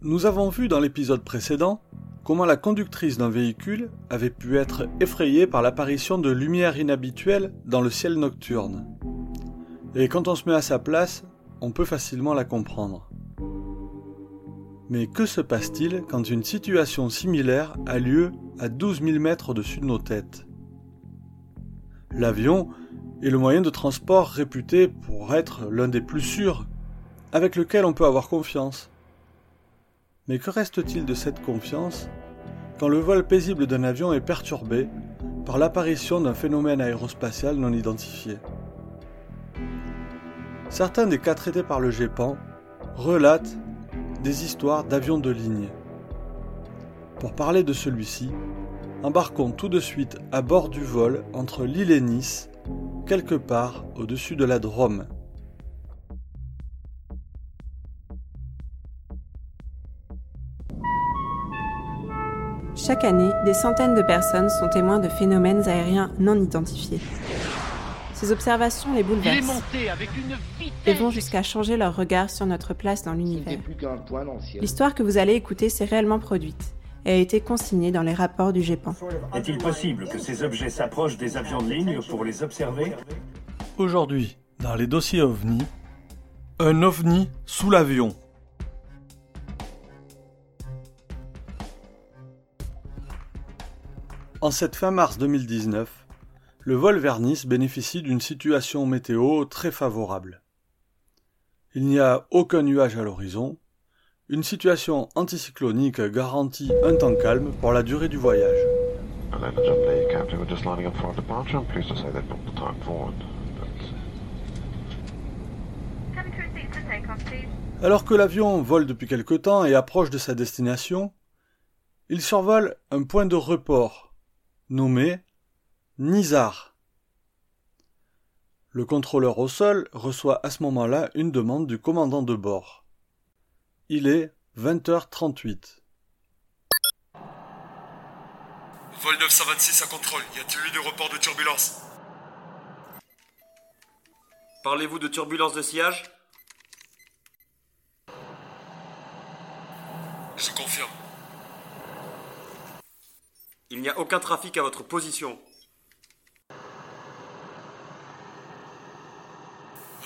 Nous avons vu dans l'épisode précédent comment la conductrice d'un véhicule avait pu être effrayée par l'apparition de lumières inhabituelles dans le ciel nocturne. Et quand on se met à sa place, on peut facilement la comprendre. Mais que se passe-t-il quand une situation similaire a lieu à 12 000 mètres au-dessus de nos têtes? L'avion est le moyen de transport réputé pour être l'un des plus sûrs, avec lequel on peut avoir confiance. Mais que reste-t-il de cette confiance quand le vol paisible d'un avion est perturbé par l'apparition d'un phénomène aérospatial non identifié? Certains des cas traités par le GEPAN relatent des histoires d'avions de ligne. Pour parler de celui-ci, embarquons tout de suite à bord du vol entre Lille et Nice, quelque part au-dessus de la Drôme. Chaque année, des centaines de personnes sont témoins de phénomènes aériens non identifiés. Ces observations les bouleversent et vont jusqu'à changer leur regard sur notre place dans l'univers. L'histoire que vous allez écouter s'est réellement produite et a été consignée dans les rapports du GEPAN. Est-il possible que ces objets s'approchent des avions de ligne pour les observer? Aujourd'hui, dans les dossiers OVNI, un OVNI sous l'avion. En cette fin mars 2019, le vol vers Nice bénéficie d'une situation météo très favorable. Il n'y a aucun nuage à l'horizon, une situation anticyclonique garantit un temps calme pour la durée du voyage. Alors que l'avion vole depuis quelque temps et approche de sa destination, il survole un point de report nommé Nizar. Le contrôleur au sol reçoit à ce moment-là une demande du commandant de bord. Il est 20h38. Vol 926 à contrôle, y a-t-il eu de report de turbulence Parlez-vous de turbulence de sillage? Je confirme. Il n'y a aucun trafic à votre position.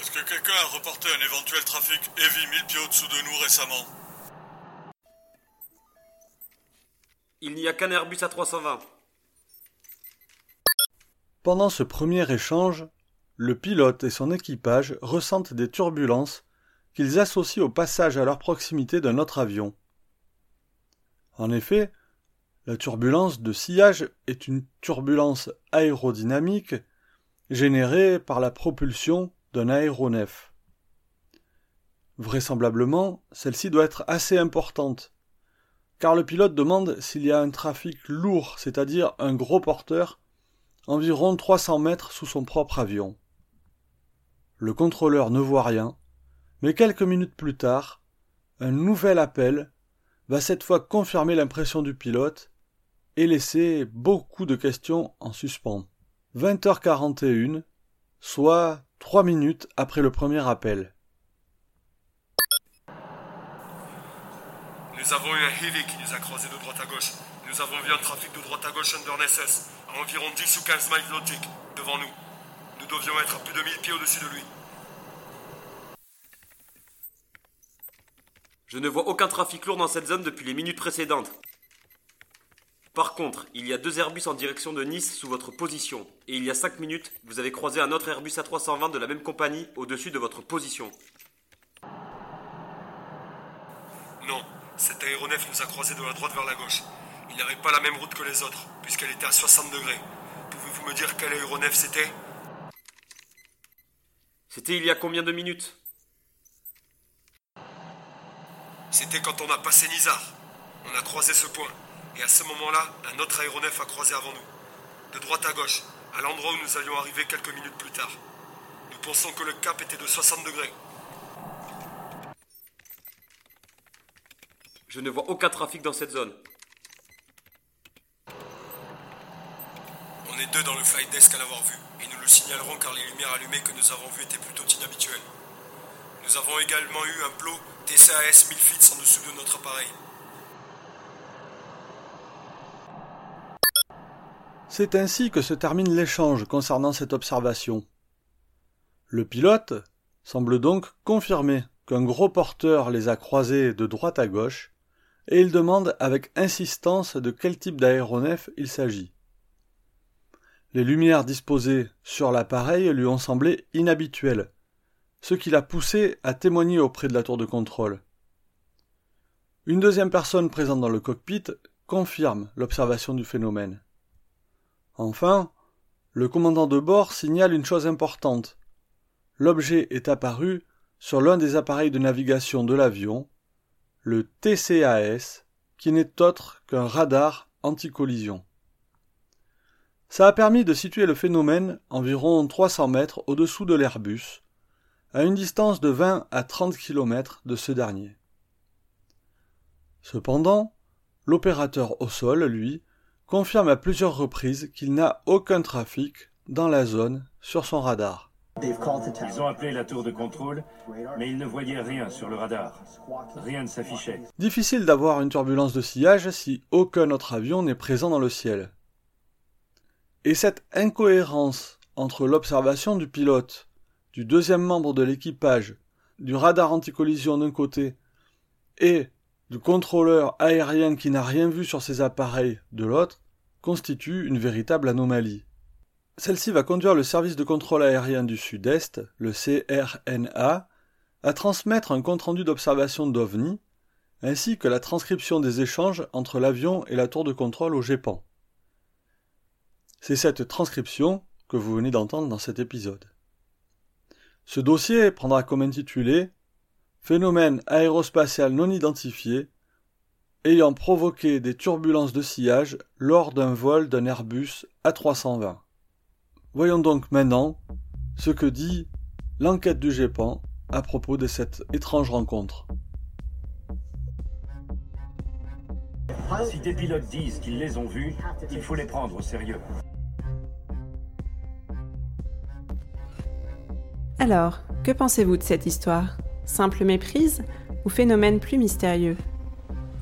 Est-ce que quelqu'un a reporté un éventuel trafic Heavy 1000 pieds au-dessous de nous récemment Il n'y a qu'un Airbus A320. Pendant ce premier échange, le pilote et son équipage ressentent des turbulences qu'ils associent au passage à leur proximité d'un autre avion. En effet, la turbulence de sillage est une turbulence aérodynamique générée par la propulsion d'un aéronef. Vraisemblablement, celle-ci doit être assez importante, car le pilote demande s'il y a un trafic lourd, c'est-à-dire un gros porteur, environ 300 mètres sous son propre avion. Le contrôleur ne voit rien, mais quelques minutes plus tard, un nouvel appel va cette fois confirmer l'impression du pilote et laisser beaucoup de questions en suspens. 20h41, soit Trois minutes après le premier appel. Nous avons eu un Heavy qui nous a croisé de droite à gauche. Nous avons vu un trafic de droite à gauche Undernesses, à environ 10 ou 15 miles nautiques, devant nous. Nous devions être à plus de 1000 pieds au-dessus de lui. Je ne vois aucun trafic lourd dans cette zone depuis les minutes précédentes. Par contre, il y a deux Airbus en direction de Nice sous votre position, et il y a 5 minutes, vous avez croisé un autre Airbus A320 de la même compagnie au-dessus de votre position. Non, cet aéronef nous a croisés de la droite vers la gauche. Il n'avait pas la même route que les autres, puisqu'elle était à 60 degrés. Pouvez-vous me dire quel aéronef c'était? C'était il y a combien de minutes? C'était quand on a passé Nizar. On a croisé ce point. Et à ce moment-là, un autre aéronef a croisé avant nous. De droite à gauche, à l'endroit où nous allions arriver quelques minutes plus tard. Nous pensons que le cap était de 60 degrés. Je ne vois aucun trafic dans cette zone. On est deux dans le flight desk à l'avoir vu, et nous le signalerons car les lumières allumées que nous avons vues étaient plutôt inhabituelles. Nous avons également eu un plot TCAS 1000 feet en dessous de notre appareil. C'est ainsi que se termine l'échange concernant cette observation. Le pilote semble donc confirmer qu'un gros porteur les a croisés de droite à gauche, et il demande avec insistance de quel type d'aéronef il s'agit. Les lumières disposées sur l'appareil lui ont semblé inhabituelles, ce qui l'a poussé à témoigner auprès de la tour de contrôle. Une deuxième personne présente dans le cockpit confirme l'observation du phénomène. Enfin, le commandant de bord signale une chose importante. L'objet est apparu sur l'un des appareils de navigation de l'avion, le TCAS, qui n'est autre qu'un radar anti-collision. Ça a permis de situer le phénomène environ 300 mètres au-dessous de l'Airbus, à une distance de 20 à 30 km de ce dernier. Cependant, l'opérateur au sol, lui, confirme à plusieurs reprises qu'il n'a aucun trafic dans la zone sur son radar. Ils ont appelé la tour de contrôle, mais ils ne voyaient rien sur le radar. Rien ne s'affichait. Difficile d'avoir une turbulence de sillage si aucun autre avion n'est présent dans le ciel. Et cette incohérence entre l'observation du pilote, du deuxième membre de l'équipage, du radar anticollision d'un côté, et du contrôleur aérien qui n'a rien vu sur ses appareils de l'autre, constitue une véritable anomalie. Celle-ci va conduire le service de contrôle aérien du Sud-Est, le CRNA, à transmettre un compte-rendu d'observation d'OVNI, ainsi que la transcription des échanges entre l'avion et la tour de contrôle au GEPAN. C'est cette transcription que vous venez d'entendre dans cet épisode. Ce dossier prendra comme intitulé Phénomène aérospatial non identifié ayant provoqué des turbulences de sillage lors d'un vol d'un Airbus A320. Voyons donc maintenant ce que dit l'enquête du GEPAN à propos de cette étrange rencontre. Si des pilotes disent qu'ils les ont vus, il faut les prendre au sérieux. Alors, que pensez-vous de cette histoire? Simple méprise ou phénomène plus mystérieux?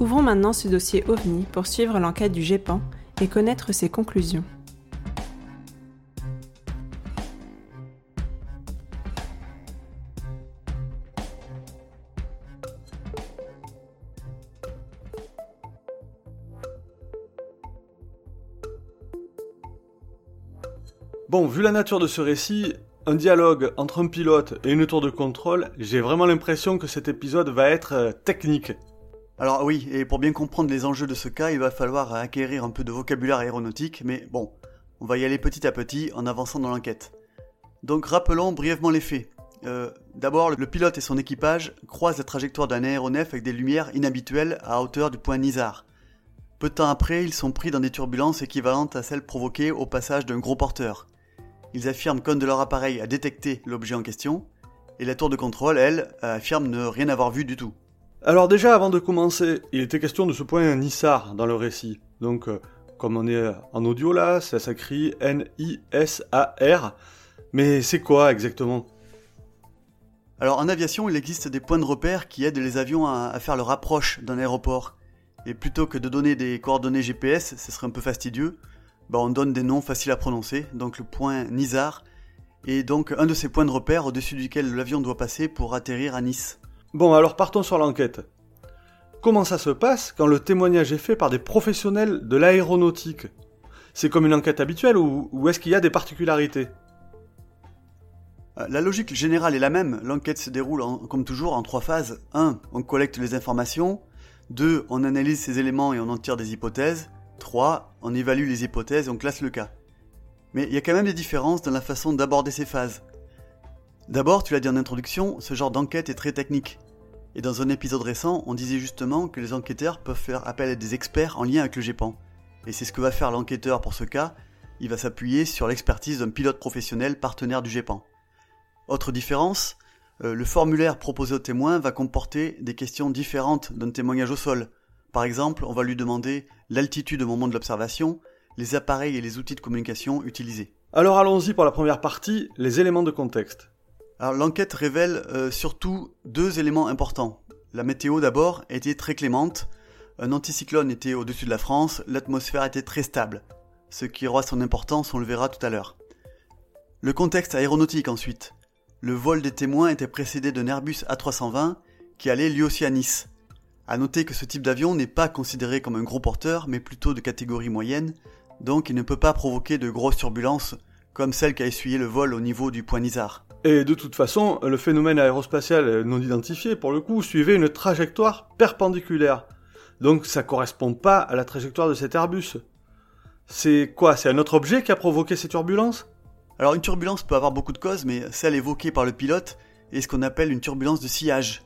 Ouvrons maintenant ce dossier OVNI pour suivre l'enquête du GEPAN et connaître ses conclusions. Bon, vu la nature de ce récit, un dialogue entre un pilote et une tour de contrôle, j'ai vraiment l'impression que cet épisode va être euh, technique. Alors oui, et pour bien comprendre les enjeux de ce cas, il va falloir acquérir un peu de vocabulaire aéronautique, mais bon, on va y aller petit à petit en avançant dans l'enquête. Donc rappelons brièvement les faits. Euh, d'abord, le pilote et son équipage croisent la trajectoire d'un aéronef avec des lumières inhabituelles à hauteur du point Nizar. Peu de temps après, ils sont pris dans des turbulences équivalentes à celles provoquées au passage d'un gros porteur. Ils affirment qu'un de leur appareil a détecté l'objet en question, et la tour de contrôle, elle, affirme ne rien avoir vu du tout. Alors déjà, avant de commencer, il était question de ce point Nissar dans le récit. Donc, euh, comme on est en audio là, ça s'écrit N-I-S-A-R. Mais c'est quoi exactement? Alors en aviation, il existe des points de repère qui aident les avions à, faire leur approche d'un aéroport. Et plutôt que de donner des coordonnées GPS, ce serait un peu fastidieux, bah, on donne des noms faciles à prononcer, donc le point Nizar est donc un de ces points de repère au-dessus duquel l'avion doit passer pour atterrir à Nice. Bon, alors partons sur l'enquête. Comment ça se passe quand le témoignage est fait par des professionnels de l'aéronautique? C'est comme une enquête habituelle ou, est-ce qu'il y a des particularités? Euh, la logique générale est la même. L'enquête se déroule comme toujours en trois phases. 1. On collecte les informations. 2. On analyse ces éléments et on en tire des hypothèses. 3. On évalue les hypothèses et on classe le cas. Mais il y a quand même des différences dans la façon d'aborder ces phases. D'abord, tu l'as dit en introduction, ce genre d'enquête est très technique. Et dans un épisode récent, on disait justement que les enquêteurs peuvent faire appel à des experts en lien avec le GEPAN. Et c'est ce que va faire l'enquêteur pour ce cas, il va s'appuyer sur l'expertise d'un pilote professionnel partenaire du GEPAN. Autre différence, euh, le formulaire proposé au témoin va comporter des questions différentes d'un témoignage au sol, par exemple, on va lui demander l'altitude au moment de l'observation, les appareils et les outils de communication utilisés. Alors allons-y pour la première partie, les éléments de contexte. L'enquête révèle euh, surtout deux éléments importants. La météo d'abord était très clémente, un anticyclone était au-dessus de la France, l'atmosphère était très stable, ce qui aura son importance, on le verra tout à l'heure. Le contexte aéronautique ensuite. Le vol des témoins était précédé d'un Airbus A320 qui allait lui aussi à Nice. A noter que ce type d'avion n'est pas considéré comme un gros porteur, mais plutôt de catégorie moyenne, donc il ne peut pas provoquer de grosses turbulences comme celle qui a essuyé le vol au niveau du point Nizar. Et de toute façon, le phénomène aérospatial non identifié, pour le coup, suivait une trajectoire perpendiculaire. Donc ça correspond pas à la trajectoire de cet Airbus. C'est quoi? C'est un autre objet qui a provoqué ces turbulences? Alors une turbulence peut avoir beaucoup de causes, mais celle évoquée par le pilote est ce qu'on appelle une turbulence de sillage.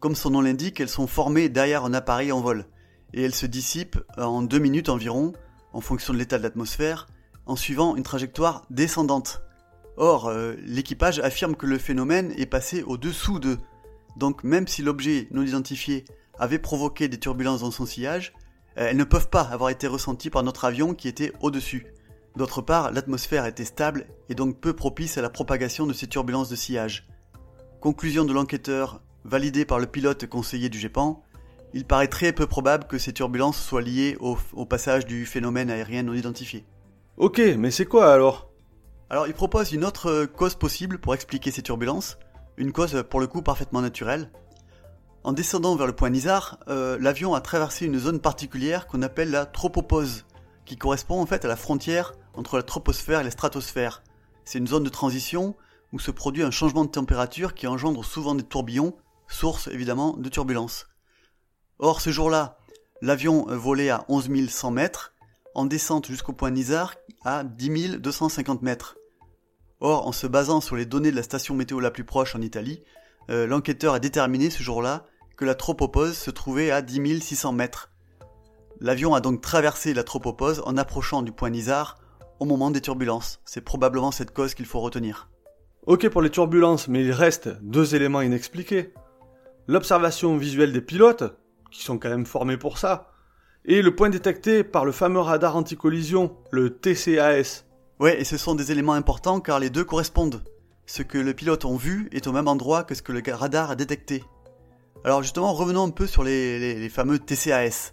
Comme son nom l'indique, elles sont formées derrière un appareil en vol, et elles se dissipent en deux minutes environ, en fonction de l'état de l'atmosphère, en suivant une trajectoire descendante. Or, euh, l'équipage affirme que le phénomène est passé au-dessous d'eux. Donc même si l'objet non identifié avait provoqué des turbulences dans son sillage, euh, elles ne peuvent pas avoir été ressenties par notre avion qui était au-dessus. D'autre part, l'atmosphère était stable et donc peu propice à la propagation de ces turbulences de sillage. Conclusion de l'enquêteur, validée par le pilote conseiller du GEPAN, il paraît très peu probable que ces turbulences soient liées au passage du phénomène aérien non identifié. Ok, mais c'est quoi alors? Alors il propose une autre euh, cause possible pour expliquer ces turbulences, une cause euh, pour le coup parfaitement naturelle. En descendant vers le point Nizar, euh, l'avion a traversé une zone particulière qu'on appelle la tropopause, qui correspond en fait à la frontière entre la troposphère et la stratosphère. C'est une zone de transition où se produit un changement de température qui engendre souvent des tourbillons, source évidemment de turbulences. Or ce jour-là, l'avion volait à 11 100 mètres, en descente jusqu'au point Nizar à 10 250 mètres. Or, en se basant sur les données de la station météo la plus proche en Italie, euh, l'enquêteur a déterminé ce jour-là que la tropopause se trouvait à 10 600 mètres. L'avion a donc traversé la tropopause en approchant du point Nizar au moment des turbulences. C'est probablement cette cause qu'il faut retenir. Ok pour les turbulences, mais il reste deux éléments inexpliqués. L'observation visuelle des pilotes, qui sont quand même formés pour ça, et le point détecté par le fameux radar anti-collision, le TCAS. Ouais, et ce sont des éléments importants car les deux correspondent. Ce que le pilote a vu est au même endroit que ce que le radar a détecté. Alors justement, revenons un peu sur les, fameux TCAS.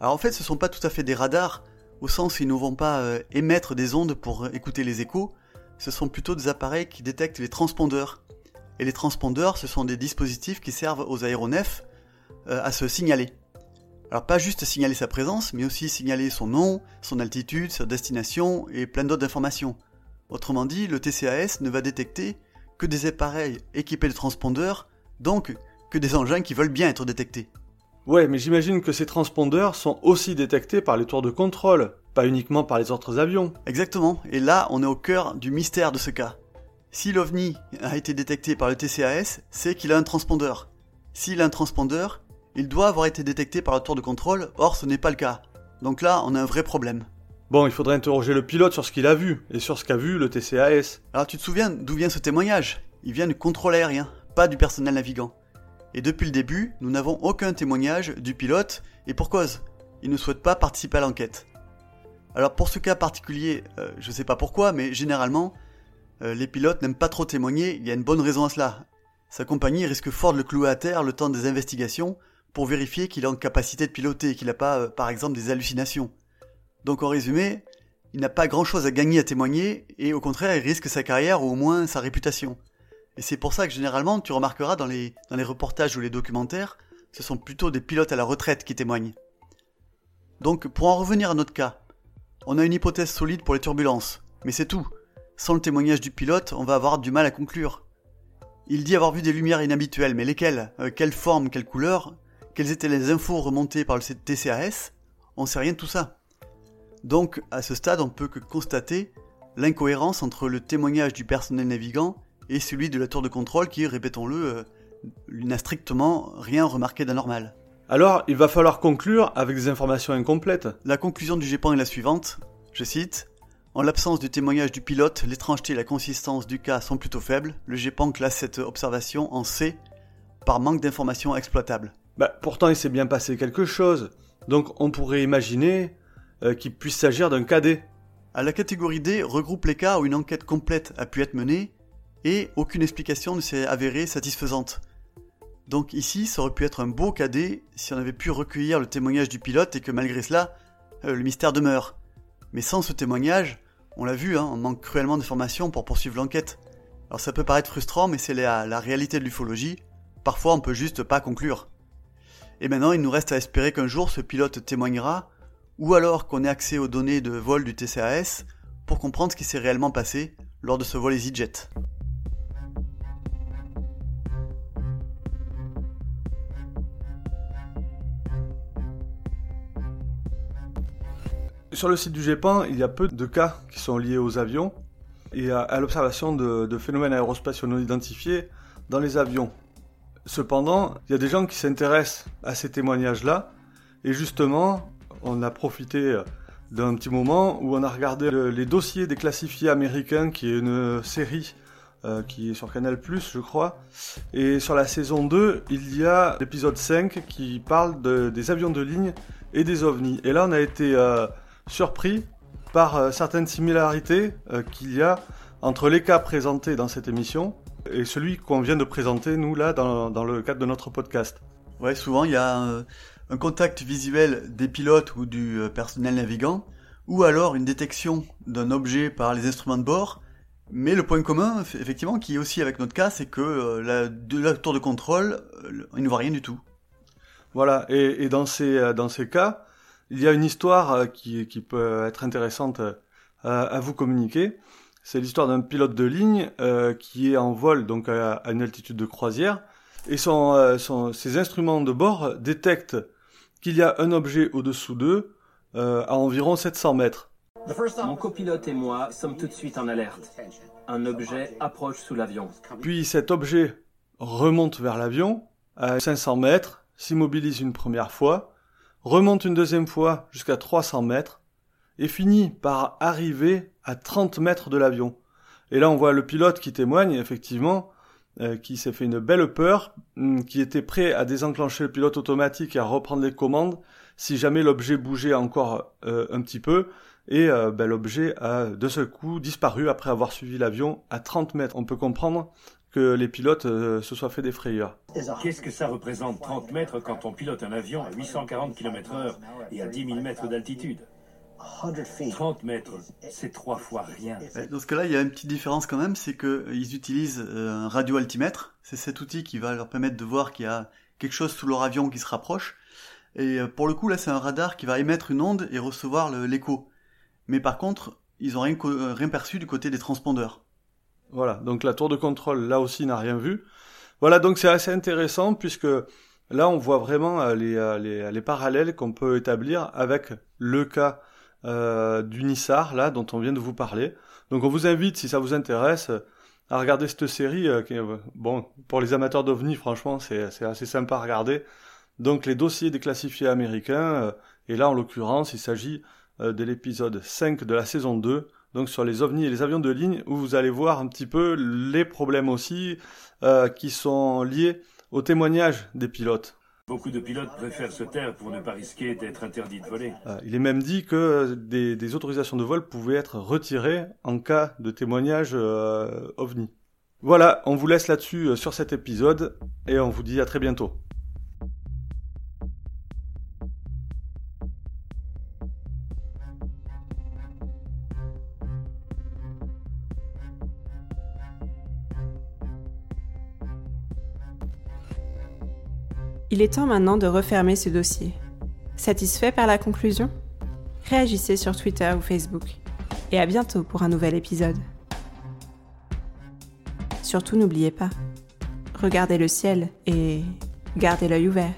Alors en fait, ce ne sont pas tout à fait des radars, au sens où ils ne vont pas euh, émettre des ondes pour écouter les échos, ce sont plutôt des appareils qui détectent les transpondeurs. Et les transpondeurs, ce sont des dispositifs qui servent aux aéronefs euh, à se signaler. Alors pas juste signaler sa présence, mais aussi signaler son nom, son altitude, sa destination et plein d'autres informations. Autrement dit, le TCAS ne va détecter que des appareils équipés de transpondeurs, donc que des engins qui veulent bien être détectés. Ouais, mais j'imagine que ces transpondeurs sont aussi détectés par les tours de contrôle, pas uniquement par les autres avions. Exactement, et là on est au cœur du mystère de ce cas. Si l'OVNI a été détecté par le TCAS, c'est qu'il a un transpondeur. S'il a un transpondeur, il doit avoir été détecté par la tour de contrôle, or ce n'est pas le cas. Donc là, on a un vrai problème. Bon, il faudrait interroger le pilote sur ce qu'il a vu, et sur ce qu'a vu le TCAS. Alors tu te souviens d'où vient ce témoignage? Il vient du contrôle aérien, pas du personnel navigant. Et depuis le début, nous n'avons aucun témoignage du pilote, et pour cause, il ne souhaite pas participer à l'enquête. Alors pour ce cas particulier, euh, je ne sais pas pourquoi, mais généralement, euh, les pilotes n'aiment pas trop témoigner, il y a une bonne raison à cela. Sa compagnie risque fort de le clouer à terre le temps des investigations, pour vérifier qu'il est en capacité de piloter, qu'il n'a pas, euh, par exemple, des hallucinations. Donc en résumé, il n'a pas grand-chose à gagner à témoigner, et au contraire, il risque sa carrière ou au moins sa réputation. Et c'est pour ça que généralement, tu remarqueras dans les, dans les reportages ou les documentaires, ce sont plutôt des pilotes à la retraite qui témoignent. Donc pour en revenir à notre cas, on a une hypothèse solide pour les turbulences, mais c'est tout. Sans le témoignage du pilote, on va avoir du mal à conclure. Il dit avoir vu des lumières inhabituelles, mais lesquelles? Euh, Quelle forme, quelle couleur? Quelles étaient les infos remontées par le TCAS On sait rien de tout ça. Donc, à ce stade, on peut que constater l'incohérence entre le témoignage du personnel navigant et celui de la tour de contrôle qui, répétons-le, euh, n'a strictement rien remarqué d'anormal. Alors, il va falloir conclure avec des informations incomplètes. La conclusion du GEPAN est la suivante, je cite, En l'absence du témoignage du pilote, l'étrangeté et la consistance du cas sont plutôt faibles. Le GEPAN classe cette observation en C par manque d'informations exploitables. Bah, pourtant, il s'est bien passé quelque chose. Donc, on pourrait imaginer euh, qu'il puisse s'agir d'un cas D. À la catégorie D regroupe les cas où une enquête complète a pu être menée et aucune explication ne s'est avérée satisfaisante. Donc ici, ça aurait pu être un beau cadet si on avait pu recueillir le témoignage du pilote et que malgré cela, euh, le mystère demeure. Mais sans ce témoignage, on l'a vu, hein, on manque cruellement d'informations pour poursuivre l'enquête. Alors ça peut paraître frustrant, mais c'est la, la réalité de l'ufologie. Parfois, on peut juste pas conclure. Et maintenant, il nous reste à espérer qu'un jour ce pilote témoignera, ou alors qu'on ait accès aux données de vol du TCAS pour comprendre ce qui s'est réellement passé lors de ce vol EasyJet. Sur le site du GEPAN, il y a peu de cas qui sont liés aux avions et à, l'observation de, phénomènes aérospatiaux non identifiés dans les avions. Cependant, il y a des gens qui s'intéressent à ces témoignages-là et justement, on a profité d'un petit moment où on a regardé les dossiers des classifiés américains, qui est une série euh, qui est sur Canal+, je crois. Et sur la saison 2, il y a l'épisode 5 qui parle des avions de ligne et des ovnis. Et là, on a été euh, surpris par euh, certaines similarités euh, qu'il y a entre les cas présentés dans cette émission et celui qu'on vient de présenter, nous, là, dans, le cadre de notre podcast. Ouais, souvent, il y a un, contact visuel des pilotes ou du euh, personnel navigant, ou alors une détection d'un objet par les instruments de bord. Mais le point commun, effectivement, qui est aussi avec notre cas, c'est que la, de la tour de contrôle, il ne voit rien du tout. Voilà, et, dans, ces, dans ces cas, il y a une histoire euh, qui, peut être intéressante euh, à, vous communiquer. C'est l'histoire d'un pilote de ligne euh, qui est en vol donc à, une altitude de croisière et son, ses instruments de bord détectent qu'il y a un objet au-dessous d'eux à environ 700 mètres. Mon copilote et moi sommes tout de suite en alerte. Un objet approche sous l'avion. Puis cet objet remonte vers l'avion à 500 mètres, s'immobilise une première fois, remonte une deuxième fois jusqu'à 300 mètres et finit par arriver à 30 mètres de l'avion. Et là, on voit le pilote qui témoigne, effectivement, euh, qui s'est fait une belle peur, hum, qui était prêt à désenclencher le pilote automatique et à reprendre les commandes si jamais l'objet bougeait encore euh, un petit peu. Et euh, ben, l'objet a de ce coup disparu après avoir suivi l'avion à 30 mètres. On peut comprendre que les pilotes se soient fait des frayeurs. Qu'est-ce que ça représente 30 mètres quand on pilote un avion à 840 km heure et à 10 000 mètres d'altitude? 30 mètres, c'est trois fois rien. Dans ce cas-là, il y a une petite différence quand même, c'est qu'ils utilisent euh, un radio-altimètre. C'est cet outil qui va leur permettre de voir qu'il y a quelque chose sous leur avion qui se rapproche. Et euh, pour le coup, là, c'est un radar qui va émettre une onde et recevoir l'écho. Mais par contre, ils n'ont rien, rien perçu du côté des transpondeurs. Voilà, donc la tour de contrôle là aussi n'a rien vu. Voilà, donc c'est assez intéressant puisque là on voit vraiment euh, les, euh, les, euh, les parallèles qu'on peut établir avec le cas euh, du Nissar là dont on vient de vous parler. Donc on vous invite si ça vous intéresse à regarder cette série. qui, bon, pour les amateurs d'ovnis, franchement c'est assez sympa à regarder. Donc les dossiers des classifiés américains et là en l'occurrence il s'agit de l'épisode 5 de la saison 2 donc sur les ovnis et les avions de ligne, où vous allez voir un petit peu les problèmes aussi euh, qui sont liés au témoignage des pilotes. Beaucoup de pilotes préfèrent se taire pour ne pas risquer d'être interdits de voler. Euh, il est même dit que des, autorisations de vol pouvaient être retirées en cas de témoignage euh, ovni. Voilà, on vous laisse là-dessus sur cet épisode et on vous dit à très bientôt. Il est temps maintenant de refermer ce dossier. Satisfait par la conclusion? Réagissez sur Twitter ou Facebook. Et à bientôt pour un nouvel épisode. Surtout n'oubliez pas, regardez le ciel et gardez l'œil ouvert.